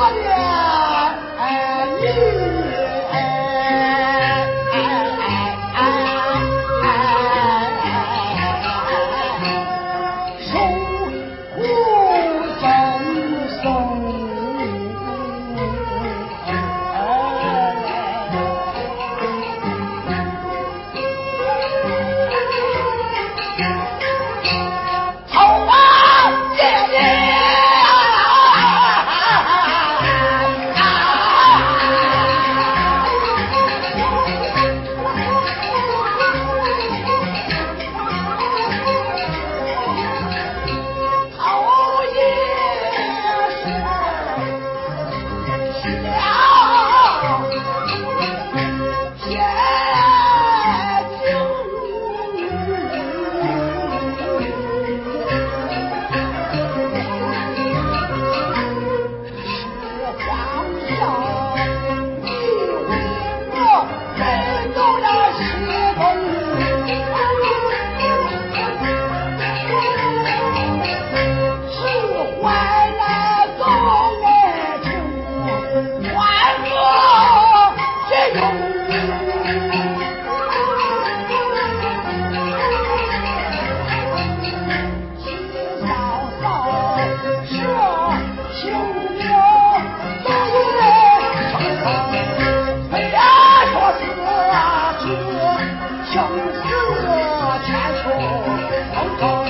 아 니. 穷死千秋，通通。